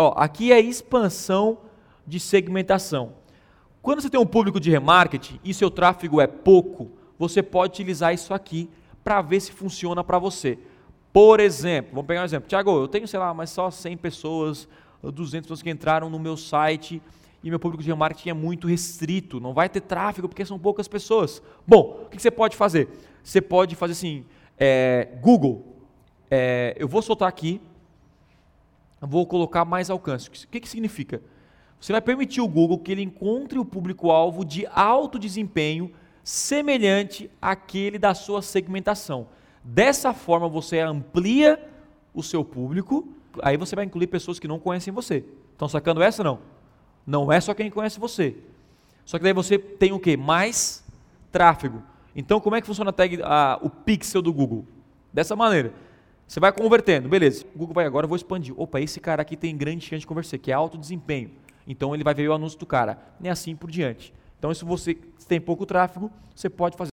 Ó, aqui é expansão de segmentação. Quando você tem um público de remarketing e seu tráfego é pouco, você pode utilizar isso aqui para ver se funciona para você. Por exemplo, vamos pegar um exemplo. Tiago, eu tenho, sei lá, mas só 100 pessoas, 200 pessoas que entraram no meu site e meu público de remarketing é muito restrito, não vai ter tráfego porque são poucas pessoas. Bom, o que você pode fazer? Você pode fazer assim, é, Google, é, eu vou soltar aqui, vou colocar mais alcance. O que, que significa? Você vai permitir o Google que ele encontre o público-alvo de alto desempenho semelhante àquele da sua segmentação. Dessa forma você amplia o seu público, aí você vai incluir pessoas que não conhecem você. Estão sacando essa não? Não é só quem conhece você. Só que daí você tem o que? Mais tráfego. Então como é que funciona a tag, a, o pixel do Google? Dessa maneira. Você vai convertendo, beleza. O Google vai agora, eu vou expandir. Opa, esse cara aqui tem grande chance de converter, que é alto desempenho. Então ele vai ver o anúncio do cara. E assim por diante. Então, se você tem pouco tráfego, você pode fazer